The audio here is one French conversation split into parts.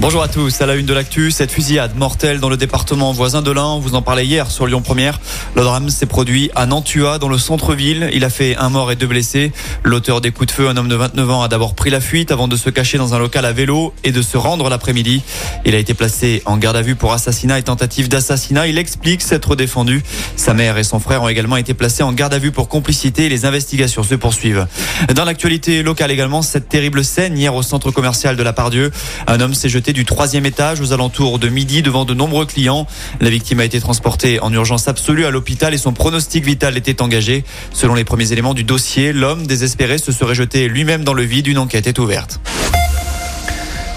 Bonjour à tous, à la une de l'actu, cette fusillade mortelle dans le département voisin de l'Ain, vous en parlez hier sur Lyon Première. Le drame s'est produit à Nantua, dans le centre-ville. Il a fait un mort et deux blessés. L'auteur des coups de feu, un homme de 29 ans, a d'abord pris la fuite avant de se cacher dans un local à vélo et de se rendre l'après-midi. Il a été placé en garde à vue pour assassinat et tentative d'assassinat. Il explique s'être défendu. Sa mère et son frère ont également été placés en garde à vue pour complicité les investigations se poursuivent. Dans l'actualité locale également, cette terrible scène hier au centre commercial de la Pardieu. Un homme s'est jeté du troisième étage aux alentours de midi devant de nombreux clients. La victime a été transportée en urgence absolue à l'hôpital et son pronostic vital était engagé. Selon les premiers éléments du dossier, l'homme désespéré se serait jeté lui-même dans le vide. Une enquête est ouverte.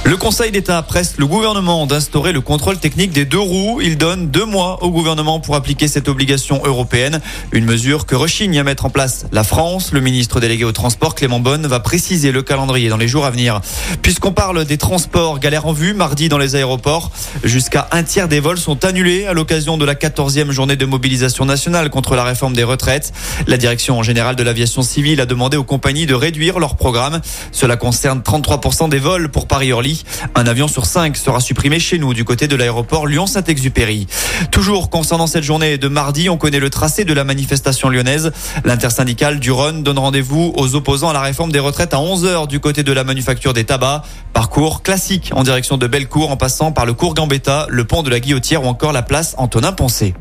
Le Conseil d'État presse le gouvernement d'instaurer le contrôle technique des deux roues. Il donne deux mois au gouvernement pour appliquer cette obligation européenne. Une mesure que rechigne à mettre en place la France. Le ministre délégué au transport, Clément Bonne, va préciser le calendrier dans les jours à venir. Puisqu'on parle des transports, galère en vue, mardi dans les aéroports. Jusqu'à un tiers des vols sont annulés à l'occasion de la 14e journée de mobilisation nationale contre la réforme des retraites. La direction générale de l'aviation civile a demandé aux compagnies de réduire leur programme. Cela concerne 33% des vols pour Paris-Orly un avion sur cinq sera supprimé chez nous du côté de l'aéroport Lyon-Saint-Exupéry. Toujours concernant cette journée de mardi, on connaît le tracé de la manifestation lyonnaise. L'intersyndicale du Rhône donne rendez-vous aux opposants à la réforme des retraites à 11h du côté de la manufacture des tabacs. Parcours classique en direction de Bellecour en passant par le cours Gambetta, le pont de la Guillotière ou encore la place Antonin Poncé.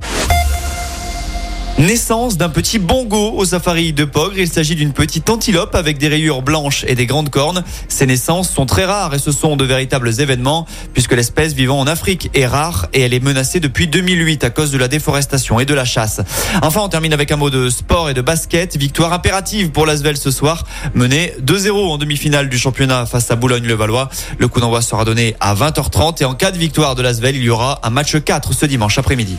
Naissance d'un petit bongo au safari de Pogre. Il s'agit d'une petite antilope avec des rayures blanches et des grandes cornes. Ces naissances sont très rares et ce sont de véritables événements puisque l'espèce vivant en Afrique est rare et elle est menacée depuis 2008 à cause de la déforestation et de la chasse. Enfin, on termine avec un mot de sport et de basket. Victoire impérative pour l'Asvel ce soir, menée 2-0 en demi-finale du championnat face à Boulogne-le-Valois. Le coup d'envoi sera donné à 20h30 et en cas de victoire de l'Asvel, il y aura un match 4 ce dimanche après-midi.